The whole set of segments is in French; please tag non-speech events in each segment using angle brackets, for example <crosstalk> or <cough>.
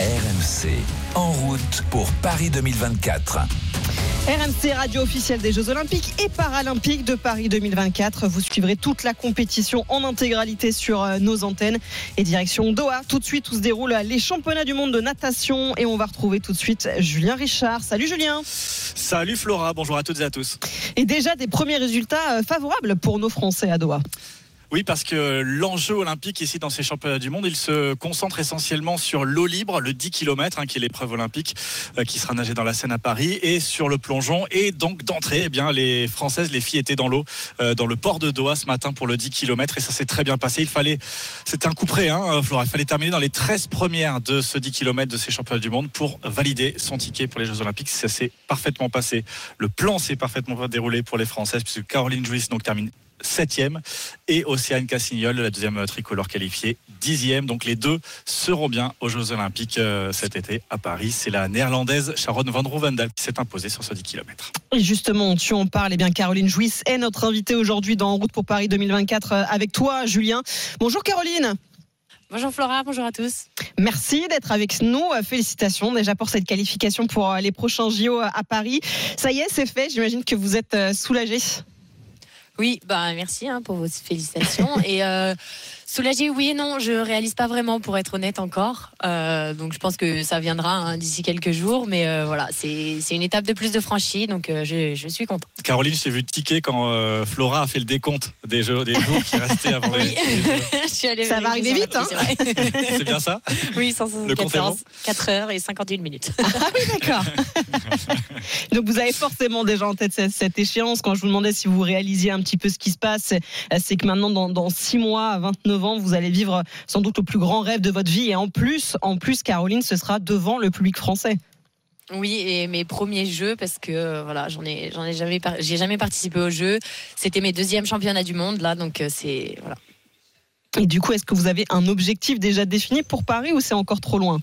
RMC, en route pour Paris 2024. RMC, radio officielle des Jeux Olympiques et Paralympiques de Paris 2024. Vous suivrez toute la compétition en intégralité sur euh, nos antennes. Et direction Doha, tout de suite où se déroulent les championnats du monde de natation. Et on va retrouver tout de suite Julien Richard. Salut Julien. Salut Flora, bonjour à toutes et à tous. Et déjà des premiers résultats euh, favorables pour nos Français à Doha. Oui, parce que l'enjeu olympique ici dans ces championnats du monde, il se concentre essentiellement sur l'eau libre, le 10 km, hein, qui est l'épreuve olympique euh, qui sera nagée dans la Seine à Paris, et sur le plongeon. Et donc d'entrée, eh bien, les Françaises, les filles étaient dans l'eau, euh, dans le port de Doha ce matin pour le 10 km, et ça s'est très bien passé. Il fallait, c'était un coup près, hein, Flora, il fallait terminer dans les 13 premières de ce 10 km de ces championnats du monde pour valider son ticket pour les Jeux olympiques. Ça s'est parfaitement passé. Le plan s'est parfaitement déroulé pour les Françaises, puisque Caroline Jouis donc termine septième et Océane Cassignol, la deuxième tricolore qualifiée, dixième. Donc les deux seront bien aux Jeux Olympiques euh, cet été à Paris. C'est la néerlandaise Sharon van Roovendal qui s'est imposée sur ce 10 km. Et justement, tu en parles, et eh bien Caroline Jouisse est notre invitée aujourd'hui dans En route pour Paris 2024 euh, avec toi, Julien. Bonjour Caroline. Bonjour Flora, bonjour à tous. Merci d'être avec nous. Euh, félicitations déjà pour cette qualification pour les prochains JO à Paris. Ça y est, c'est fait. J'imagine que vous êtes soulagée. Oui, bah merci hein, pour vos félicitations. <laughs> et euh, Soulagé, oui et non. Je réalise pas vraiment, pour être honnête encore. Euh, donc je pense que ça viendra hein, d'ici quelques jours. Mais euh, voilà, c'est une étape de plus de franchie. Donc euh, je, je, suis content. Caroline, je t'ai vu tiquer quand Flora a fait le décompte des, jeux, des jours qui restaient avant oui. les. <laughs> ça va arriver vite, hein C'est bien ça? Oui, sans le 4 heures et 51 minutes. ah oui, d'accord. <laughs> donc vous avez forcément déjà en tête cette, échéance. Quand je vous demandais si vous réalisiez un petit peu ce qui se passe, c'est que maintenant, dans, dans 6 mois, à 29 vous allez vivre sans doute le plus grand rêve de votre vie. Et en plus, en plus, Caroline, ce sera devant le public français. Oui, et mes premiers jeux, parce que euh, voilà, j'en ai, j'en ai jamais, j'ai jamais participé aux jeux. C'était mes deuxièmes championnats du monde, là, donc euh, c'est voilà. Et du coup, est-ce que vous avez un objectif déjà défini pour Paris ou c'est encore trop loin?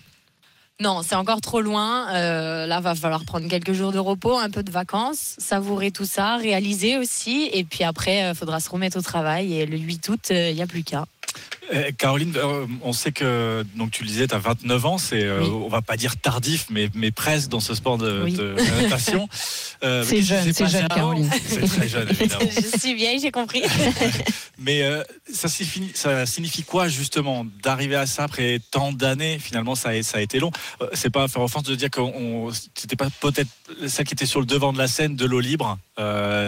Non, c'est encore trop loin. Euh, là, va falloir prendre quelques jours de repos, un peu de vacances, savourer tout ça, réaliser aussi. Et puis après, il faudra se remettre au travail. Et le 8 août, il n'y a plus qu'à. Euh, Caroline, euh, on sait que donc tu le disais, tu as 29 ans, c'est euh, on va pas dire tardif, mais, mais presque dans ce sport de, natation. <laughs> c'est jeune, c'est jeune, Caroline. C'est très jeune, <laughs> évidemment. Je suis vieille, j'ai compris. <laughs> mais ça, signifie, ça signifie quoi justement d'arriver à ça après tant d'années? Finalement, ça a, ça a été long. c'est pas faire offense de dire que c'était pas peut-être celle qui était sur le devant de la scène de l'eau libre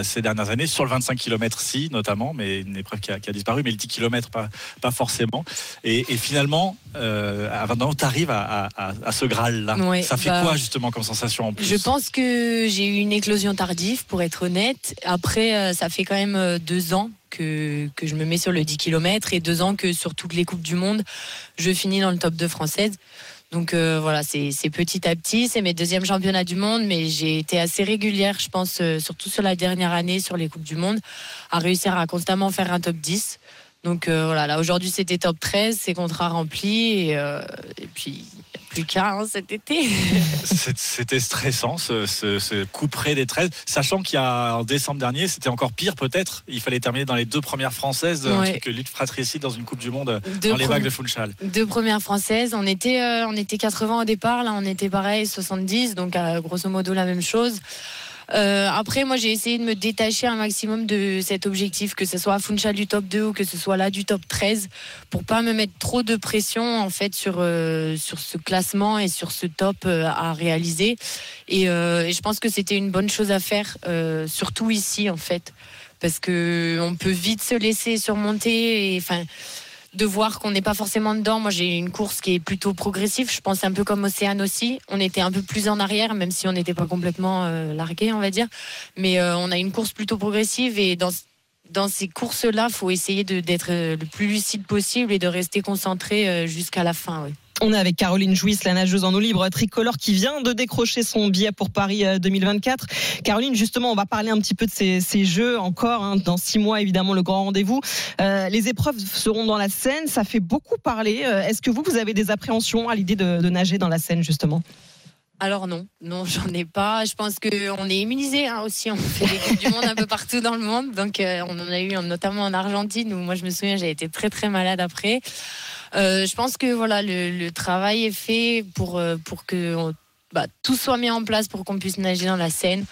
ces dernières années, sur le 25 km si notamment, mais une épreuve qui a, qui a disparu, mais le 10 km pas, pas forcément. Et, finalement, euh, avant tu arrives à, ce Graal-là. ça fait bah, quoi justement comme sensation en plus Je pense que j'ai eu une éclosion tardive, pour être honnête. Après, euh, ça fait quand même euh, deux ans que, que je me mets sur le 10 km et deux ans que sur toutes les Coupes du Monde, je finis dans le top 2 française. Donc euh, voilà, c'est petit à petit. C'est mes deuxièmes championnats du monde, mais j'ai été assez régulière, je pense, surtout sur la dernière année, sur les Coupes du Monde, à réussir à constamment faire un top 10. Donc euh, voilà, là aujourd'hui c'était top 13, c'est contrat rempli et, euh, et puis plus qu'à hein, cet été. <laughs> c'était stressant ce, ce, coup près des 13, sachant qu'il y a en décembre dernier c'était encore pire peut-être. Il fallait terminer dans les deux premières françaises, ouais. que lutte fratricide dans une Coupe du Monde dans les vagues de Funchal. Deux premières françaises, on était, euh, on était 80 au départ, là on était pareil 70, donc grosso modo la même chose. Euh, après, moi, j'ai essayé de me détacher un maximum de cet objectif, que ce soit à Funchal du top 2 ou que ce soit là du top 13, pour pas me mettre trop de pression en fait sur euh, sur ce classement et sur ce top euh, à réaliser. Et, et, je pense que c'était une bonne chose à faire, surtout ici en fait, parce que on peut vite se laisser surmonter. Et enfin de voir qu'on n'est pas forcément dedans. Moi, j'ai une course qui est plutôt progressive. Je pense un peu comme Océane aussi. On était un peu plus en arrière, même si on n'était pas complètement euh, largué, on va dire. Mais euh, on a une course plutôt progressive et dans dans ces courses-là, faut essayer d'être le plus lucide possible et de rester concentré jusqu'à la fin. On est avec Caroline Jouisse, la nageuse en eau libre tricolore qui vient de décrocher son billet pour Paris 2024. Euh, Caroline, justement, on va parler un petit peu de ces, jeux encore. Hein, dans six mois, évidemment, le grand rendez-vous. Euh, les épreuves seront dans la Seine. Ça fait beaucoup parler. Euh, est-ce que vous, vous avez des appréhensions à l'idée de, nager dans la Seine, justement? Alors non, non, <laughs> j'en ai pas. Je pense qu'on est immunisé hein, aussi. On fait des coupes du monde un peu partout dans le monde, donc on en a eu notamment en Argentine où moi je me souviens j'ai été très très malade après. Euh, je pense que voilà, le, travail est fait pour, euh, pour que bah, tout soit mis en place pour qu'on puisse nager dans la Seine.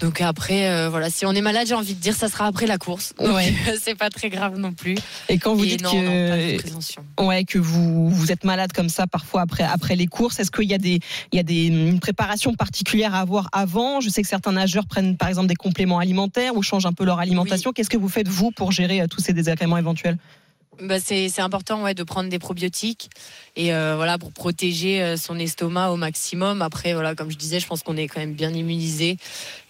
Donc après, euh, voilà, si on est malade, j'ai envie de dire, ça sera après la course. Ouais. <laughs> c'est pas très grave non plus. Et quand vous dites que, ouais, que vous, vous êtes malade comme ça parfois après, après les courses, est-ce qu'il y a, des, il y a des, une préparation particulière à avoir avant? Je sais que certains nageurs prennent par exemple des compléments alimentaires ou changent un peu leur alimentation. Qu'est-ce que vous faites vous pour gérer tous ces désagréments éventuels? Bah c'est important ouais, de prendre des probiotiques et euh, voilà pour protéger euh, son estomac au maximum. Après voilà comme je disais, je pense qu'on est quand même bien immunisé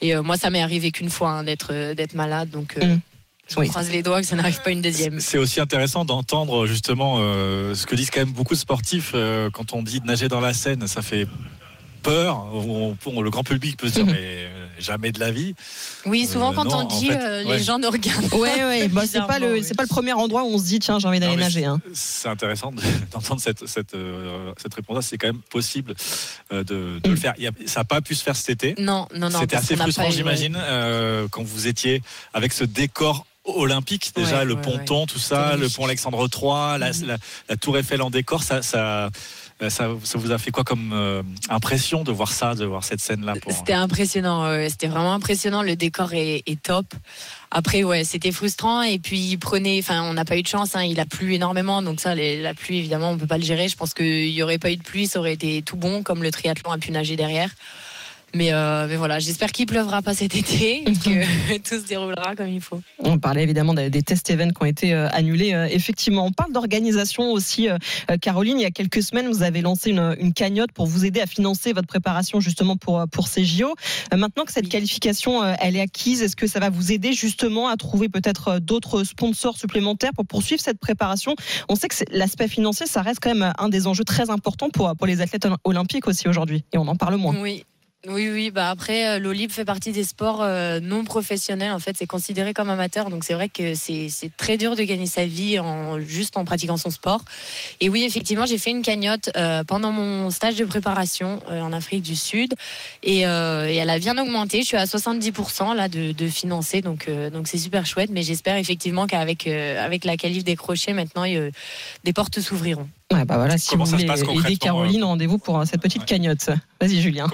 et euh, moi ça m'est arrivé qu'une fois hein, d'être d'être malade donc. Mmh. Je croise les doigts que ça n'arrive pas une deuxième. C'est aussi intéressant d'entendre justement ce que disent quand même beaucoup de sportifs quand on dit de nager dans la Seine, ça fait peur. le grand public peut se dire, mais jamais de la vie. Oui, souvent euh, quand on dit, euh, les gens nous regardent. Ouais, ouais. Bah, c'est pas le, c'est pas le premier endroit où on se dit, tiens, j'ai envie d'aller nager. Hein. C'est intéressant <laughs> d'entendre cette cette, euh, cette réponse. C'est quand même possible de, le mm. faire. ça n'a pas pu se faire cet été. Non, non, non. C'était assez frustrant, j'imagine, quand vous étiez avec ce décor olympique déjà le ponton tout ça le pont Alexandre III la, mm. la, tour Eiffel en décor ça, ça euh, ça, vous a fait quoi comme euh, impression de voir ça, de voir cette scène-là C'était impressionnant, c'était vraiment impressionnant. Le décor est, top. Après, ouais, c'était frustrant. Et puis, il prenait, enfin, on n'a pas eu de chance. Hein, il a plu énormément, donc ça, la pluie, évidemment, on peut pas le gérer. Je pense qu'il n'y aurait pas eu de pluie, ça aurait été tout bon, comme le triathlon a pu nager derrière. Mais, euh, mais voilà, j'espère qu'il pleuvra pas cet été et <laughs> que <laughs> tout se déroulera comme il faut. On parlait évidemment des tests events qui ont été euh, annulés. Euh, effectivement, on parle d'organisation aussi. Caroline, il y a quelques semaines, vous avez lancé une, une, cagnotte pour vous aider à financer votre préparation justement pour, pour ces JO. Maintenant que cette qualification elle est acquise, est-ce que ça va vous aider justement à trouver peut-être d'autres sponsors supplémentaires pour poursuivre cette préparation? On sait que l'aspect financier, ça reste quand même un des enjeux très importants pour, pour les athlètes olympiques aussi aujourd'hui. Et on en parle moins. Oui, oui, oui. Bah après, euh, l'Olib fait partie des sports euh, non professionnels. En fait, c'est considéré comme amateur. Donc, c'est vrai que c'est très dur de gagner sa vie en, juste en pratiquant son sport. Et oui, effectivement, j'ai fait une cagnotte euh, pendant mon stage de préparation en Afrique du Sud. Et, et, elle a bien augmenté. Je suis à 70% là de, de financer. Donc, donc c'est super chouette. Mais j'espère effectivement qu'avec avec la qualif décrochée, maintenant, des portes s'ouvriront. Ouais, bah voilà, si vous voulez aider Caroline, rendez-vous pour cette petite cagnotte. Vas-y, Julien.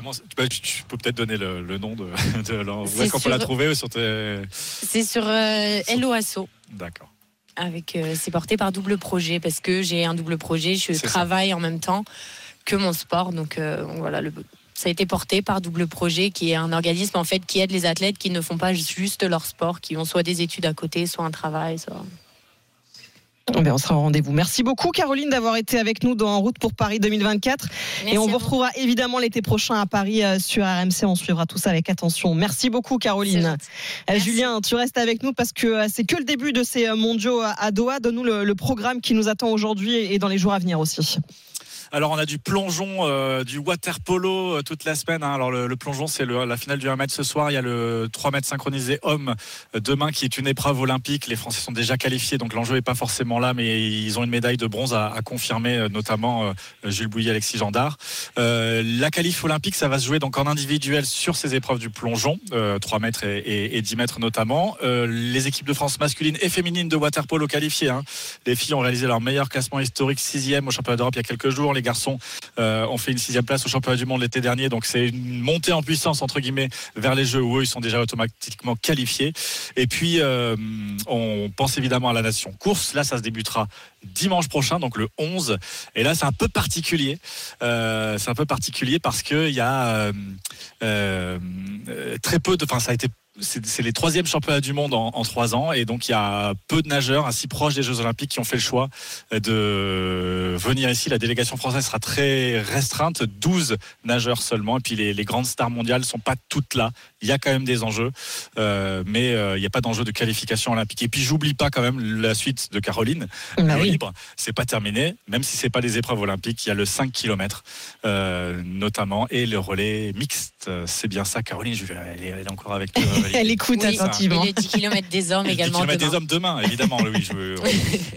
tu, peux peut-être donner le, nom de, <laughs> de Où est-ce qu'on peut la trouver sur C'est sur euh, Helloasso. D'accord. Avec, euh, c'est porté par double projet parce que j'ai un double projet. Je travaille en même temps que mon sport, donc euh, voilà le ça a été porté par Double Projet, qui est un organisme en fait qui aide les athlètes qui ne font pas juste leur sport, qui ont soit des études à côté, soit un travail, soit. Eh on sera au rendez-vous. Merci beaucoup Caroline d'avoir été avec nous dans En route pour Paris 2024. et on vous retrouvera évidemment l'été prochain à Paris euh, sur RMC. On suivra tout ça avec attention. Merci beaucoup Caroline. Euh, Julien, tu restes avec nous parce que euh, c'est que le début de ces mondiaux à Doha. Donne-nous le programme qui nous attend aujourd'hui et dans les jours à venir aussi. Alors on a du plongeon, euh, du water polo euh, toute la semaine. Hein. Alors le, plongeon c'est la finale du 1 mètre ce soir. Il y a le 3 mètres synchronisé homme euh, demain qui est une épreuve olympique. Les Français sont déjà qualifiés donc l'enjeu n'est pas forcément là mais ils ont une médaille de bronze à, confirmer notamment Jules Bouilly, Alexis Gendard. la qualif olympique ça va se jouer donc en individuel sur ces épreuves du plongeon, 3 mètres et, 10 mètres notamment. les équipes de France masculine et féminine de water polo qualifiées. Hein. Les filles ont réalisé leur meilleur classement historique sixième au championnat d'Europe il y a quelques jours les garçons euh, ont fait une sixième place au championnat du monde l'été dernier. Donc c'est une montée en puissance entre guillemets vers les Jeux où ils sont déjà automatiquement qualifiés. Et puis euh, on pense évidemment à la nation course. Là ça se débutera dimanche prochain, donc le 11. Et là, c'est un peu particulier. Euh, c'est un peu particulier parce qu'il y a très peu de. Enfin, ça a été c'est les troisièmes championnats du monde en, trois ans et donc il y a peu de nageurs ainsi proches des Jeux Olympiques qui ont fait le choix de venir ici. La délégation française sera très restreinte, 12 nageurs seulement et puis les, grandes stars mondiales sont pas toutes là. Il y a quand même des enjeux, euh, mais euh, il n'y a pas d'enjeu de qualification olympique. Et puis j'oublie pas quand même la suite de Caroline. Bah libre, c'est pas terminé, même si c'est pas les épreuves olympiques. Il y a le 5 km euh, notamment et le relais mixte. C'est bien ça, Caroline. Je, elle, est, elle est encore avec. Elle écoute attentivement. Et les 10 km des hommes également. 10 km des hommes demain, évidemment, oui.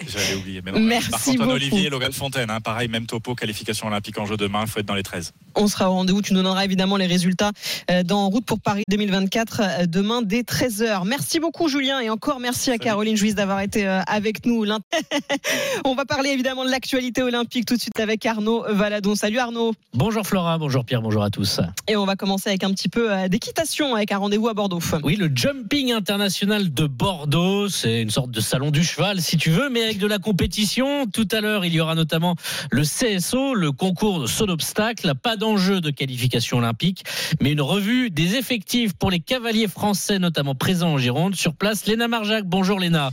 J'avais oublié. Mais non, Merci par contre, beaucoup. Olivier Logan Fontaine, hein, pareil, même topo, qualification olympique en jeu demain, il faut être dans les 13. On sera au rendez-vous. Tu nous donneras évidemment les résultats euh, dans Route pour Paris 2024 euh, demain dès 13h. Merci beaucoup, Julien. Et encore merci à Caroline Juiz d'avoir été euh, avec nous. <laughs> On va parler évidemment de l'actualité olympique tout de suite avec Arnaud Valadon. Salut Arnaud. Bonjour Flora, bonjour Pierre, bonjour à tous. Et on va commencer avec un petit peu d'équitation avec un rendez-vous à Bordeaux. Oui, le Jumping International de Bordeaux. C'est une sorte de salon du cheval, si tu veux, mais avec de la compétition. Tout à l'heure, il y aura notamment le CSO, le concours de saut d'obstacle. Pas d'enjeu de qualification olympique, mais une revue des effectifs pour les cavaliers français, notamment présents en Gironde. Sur place, Léna Marjac. Bonjour Léna.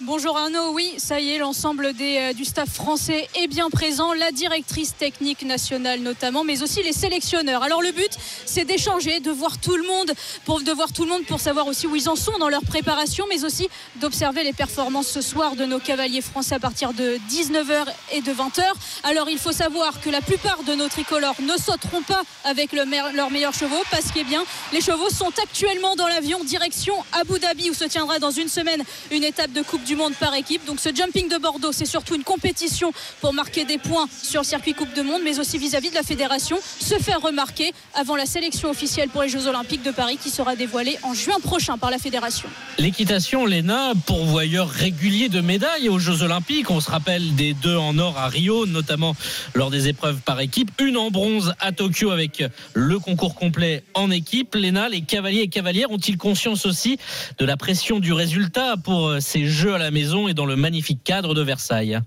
Bonjour Arnaud, oui, ça y est, l'ensemble euh, du staff français est bien présent, la directrice technique nationale notamment, mais aussi les sélectionneurs. Alors le but, c'est d'échanger, de voir tout le monde, pour de voir tout le monde pour savoir aussi où ils en sont dans leur préparation, mais aussi d'observer les performances ce soir de nos cavaliers français à partir de 19h et de 20h. Alors il faut savoir que la plupart de nos tricolores ne sauteront pas avec leurs meilleurs chevaux, parce que bien, les chevaux sont actuellement dans l'avion direction Abu Dhabi où se tiendra dans une semaine une étape de Coupe du Monde par équipe. Donc ce jumping de Bordeaux, c'est surtout une compétition pour marquer des points sur le circuit Coupe du Monde, mais aussi vis-à-vis de la fédération, se faire remarquer avant la sélection officielle pour les Jeux Olympiques de Paris qui sera dévoilée en juin prochain par la fédération. L'équitation, Léna, pourvoyeur régulier de médailles aux Jeux Olympiques. On se rappelle des deux en or à Rio, notamment lors des épreuves par équipe. Une en bronze à Tokyo avec le concours complet en équipe. Léna, les cavaliers et cavalières ont-ils conscience aussi de la pression du résultat pour ces Jeux à la maison et dans le magnifique cadre de Versailles.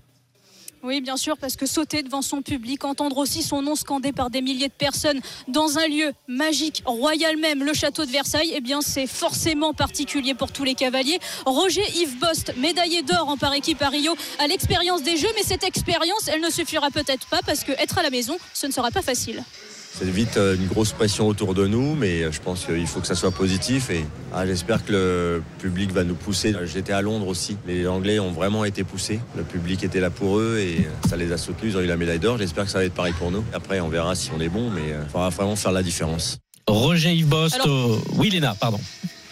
Oui, bien sûr, parce que sauter devant son public, entendre aussi son nom scandé par des milliers de personnes dans un lieu magique, royal même, le château de Versailles, eh bien, c'est forcément particulier pour tous les cavaliers. Roger Yves Bost, médaillé d'or en par équipe à Rio, a l'expérience des Jeux, mais cette expérience, elle ne suffira peut-être pas parce que être à la maison, ce ne sera pas facile c'est vite euh, une grosse pression autour de nous, mais euh, je pense qu'il faut que ça soit positif et ah, j'espère que le public va nous pousser. J'étais à Londres aussi. Les Anglais ont vraiment été poussés. Le public était là pour eux et ça les a soutenus. Ils ont eu la médaille d'or. J'espère que ça va être pareil pour nous. Après, on verra si on est bon, mais il euh, faudra vraiment faire la différence. Roger Yves Bost. Oui, Léna, pardon.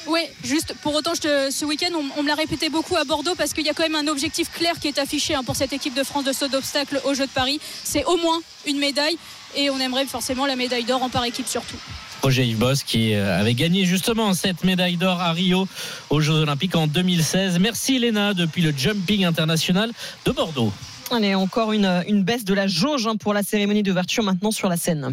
Oui, juste pour autant, ce week-end, on, me l'a répété beaucoup à Bordeaux parce qu'il y a quand même un objectif clair qui est affiché hein, pour cette équipe de France de saut d'obstacle au Jeux de Paris. C'est au moins une médaille et on aimerait forcément la médaille d'or en par équipe surtout. Roger Yves Boss qui euh, avait gagné justement cette médaille d'or à Rio aux Jeux Olympiques en 2016. Merci Léna depuis le Jumping International de Bordeaux. Allez, encore une, une baisse de la jauge hein, pour la cérémonie d'ouverture maintenant sur la scène.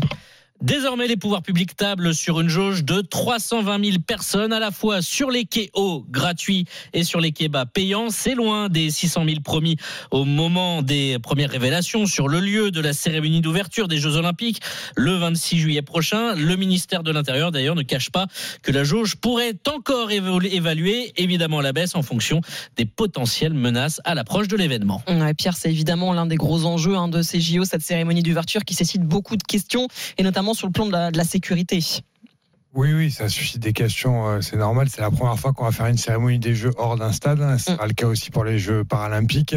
Désormais, les pouvoirs publics tablent sur une jauge de 320 000 personnes, à la fois sur les quais hauts gratuits et sur les quais bas payants. C'est loin des 600 000 promis au moment des premières révélations sur le lieu de la cérémonie d'ouverture des Jeux Olympiques le 26 juillet prochain. Le ministère de l'Intérieur, d'ailleurs, ne cache pas que la jauge pourrait encore évaluer, évidemment, à la baisse en fonction des potentielles menaces à l'approche de l'événement. Pierre, c'est évidemment l'un des gros enjeux hein, de ces JO, cette cérémonie d'ouverture qui suscite beaucoup de questions, et notamment sur le plan de la, sécurité. Oui, oui, ça suscite des questions, euh, c'est normal. C'est la première fois qu'on va faire une cérémonie des Jeux hors d'un stade. Ce mm. sera le cas aussi pour les Jeux paralympiques.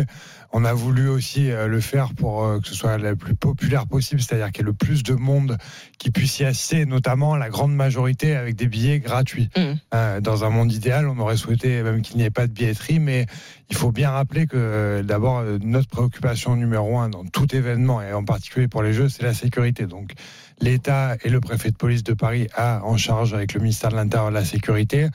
On a voulu aussi euh, le faire pour euh, que ce soit le plus populaire possible, c'est-à-dire qu'il y ait le plus de monde qui puisse y assister, notamment la grande majorité avec des billets gratuits. Mm. Dans un monde idéal, on aurait souhaité même qu'il n'y ait pas de billetterie, mais il faut bien rappeler que d'abord, notre préoccupation numéro un dans tout événement, et en particulier pour les Jeux, c'est la sécurité. Donc, l'État et le préfet de police de Paris a en charge avec le ministère de l'Intérieur la sécurité.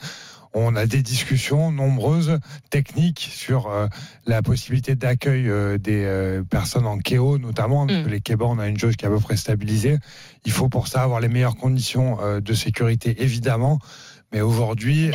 On a des discussions nombreuses, techniques, sur euh, la possibilité d'accueil euh, des euh, personnes en KEO, notamment, parce mm. que les Québans, on a une jauge qui est à peu près stabilisée. Il faut pour ça avoir les meilleures conditions de sécurité, évidemment. Mais aujourd'hui,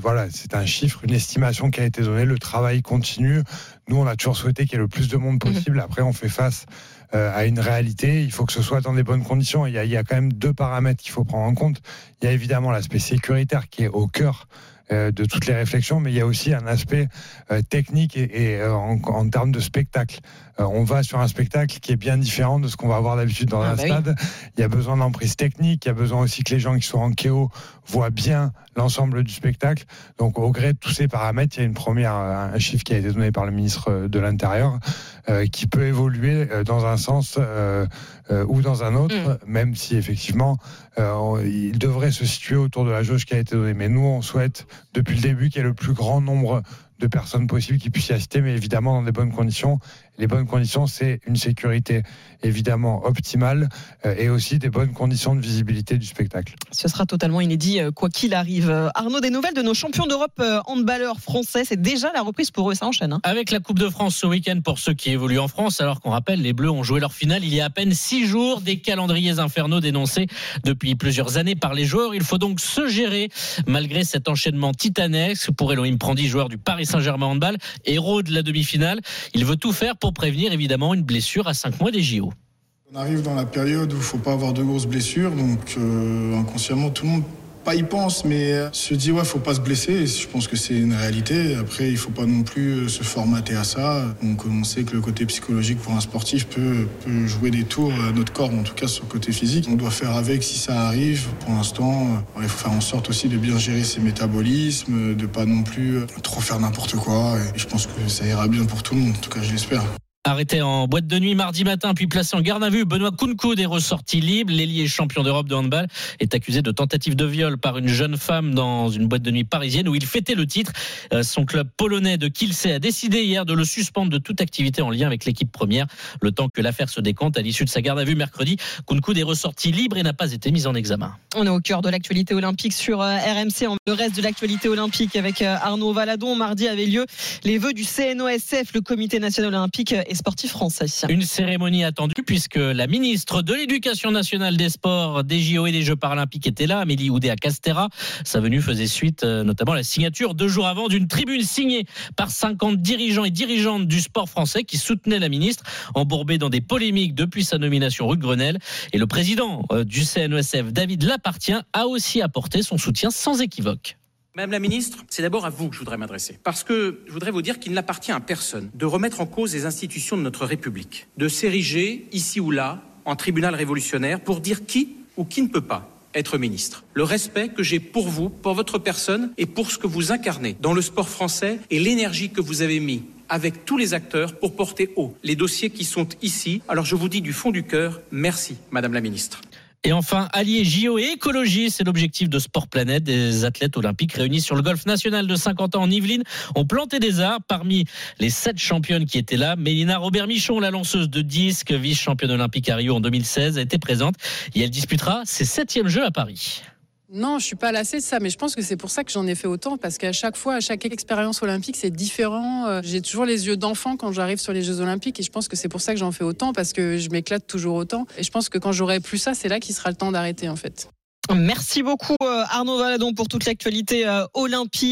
voilà, c'est un chiffre, une estimation qui a été donnée. Le travail continue. Nous, on a toujours souhaité qu'il y ait le plus de monde mm-hmm. possible. Après, on fait face à une réalité. Il faut que ce soit dans des bonnes conditions. Il y a, quand même deux paramètres qu'il faut prendre en compte. Il y a évidemment l'aspect sécuritaire qui est au cœur euh, de toutes les réflexions, mais il y a aussi un aspect euh, technique et, euh, en, termes de spectacle. on va sur un spectacle qui est bien différent de ce qu'on va avoir d'habitude dans ah un bah stade. Il y a besoin d'emprise technique, il y a besoin aussi que les gens qui sont en KO voient bien l'ensemble du spectacle. Donc au gré de tous ces paramètres, il y a une première, un chiffre qui a été donné par le ministre de l'Intérieur qui peut évoluer dans un sens ou dans un autre, mm. même si effectivement il devrait se situer autour de la jauge qui a été donnée. Mais nous, on souhaite depuis le début qu'il y ait le plus grand nombre de personnes possibles qui puissent y assister, mais évidemment dans des bonnes conditions. Les bonnes conditions, c'est une sécurité évidemment optimale euh, et aussi des bonnes conditions de visibilité du spectacle. Ce sera totalement inédit euh, quoi qu'il arrive. Euh, Arnaud, des nouvelles de nos champions d'Europe handballeurs français, c'est déjà la reprise pour eux, ça enchaîne. Hein. Avec la Coupe de France ce week-end pour ceux qui évoluent en France, alors qu'on rappelle, les Bleus ont joué leur finale il y a à peine six jours, des calendriers infernaux dénoncés depuis plusieurs années par les joueurs. Il faut donc se gérer malgré cet enchaînement titanesque pour Elohim Prandi, joueur du Paris Saint-Germain handball, héros de la demi-finale. Il veut tout faire pour prévenir évidemment une blessure à 5 mois des JO. On arrive dans la période où il ne faut pas avoir de grosses blessures, donc euh, inconsciemment tout le monde pas y pense, mais euh, se dit ouais, faut pas se blesser. Je pense que c'est une réalité. Après, il faut pas non plus euh, se formater à ça. Donc, on sait que le côté psychologique pour un sportif peut, peut jouer des tours à notre corps, en tout cas sur le côté physique. On doit faire avec si ça arrive. Pour l'instant, il faut faire en sorte aussi de bien gérer ses métabolismes, de pas non plus trop faire n'importe quoi. Et je pense que ça ira bien pour tout le monde. En tout cas, je l'espère. Arrêté en boîte de nuit mardi matin, puis placé en garde à vue, Benoît Kounkoud est ressorti libre. L'ailier champion d'Europe de handball est accusé de tentative de viol par une jeune femme dans une boîte de nuit parisienne où il fêtait le titre. Euh, son club polonais de Kielce a décidé hier de le suspendre de toute activité en lien avec l'équipe première, le temps que l'affaire se décompte. À l'issue de sa garde à vue mercredi, Kounkoud est ressorti libre et n'a pas été mis en examen. On est au cœur de l'actualité olympique sur euh, RMC. Le reste de l'actualité olympique avec euh, Arnaud Valadon. Mardi avait lieu les vœux du CNOSF, le Comité national olympique Une cérémonie attendue puisque la ministre de l'Éducation nationale des sports, des JO et des Jeux paralympiques était là, Amélie Oudéa Castera. Sa venue faisait suite euh, notamment à la signature deux jours avant d'une tribune signée par 50 dirigeants et dirigeantes du sport français qui soutenaient la ministre, embourbée dans des polémiques depuis sa nomination rue Grenelle. Et le président euh, du CNESF, David Lapartient, a aussi apporté son soutien sans équivoque. Madame la ministre, c'est d'abord à vous que je voudrais m'adresser. Parce que je voudrais vous dire qu'il n'appartient à personne de remettre en cause les institutions de notre République, de s'ériger ici ou là en tribunal révolutionnaire pour dire qui ou qui ne peut pas être ministre. Le respect que j'ai pour vous, pour votre personne et pour ce que vous incarnez dans le sport français et l'énergie que vous avez mis avec tous les acteurs pour porter haut les dossiers qui sont ici. Alors je vous dis du fond du cœur, merci Madame la ministre. Et enfin, allier JO et écologie, c'est l'objectif de Sport Planète. Des athlètes olympiques réunis sur le golf national de 50 ans en Yvelines ont planté des arbres. Parmi les sept championnes qui étaient là, Mélina Robert-Michon, la lanceuse de disque, vice-championne olympique à Rio en 2016, a été présente et elle disputera ses septièmes Jeux à Paris. Non, je suis pas lassée de ça, mais je pense que c'est pour ça que j'en ai fait autant, parce qu'à chaque fois, à chaque expérience olympique, c'est différent. Euh, j'ai toujours les yeux d'enfant quand j'arrive sur les Jeux olympiques, et je pense que c'est pour ça que j'en fais autant, parce que je m'éclate toujours autant. Et je pense que quand j'aurai plus ça, c'est là qu'il sera le temps d'arrêter, en fait. Merci beaucoup euh, Arnaud Valadon pour toute l'actualité euh, olympique.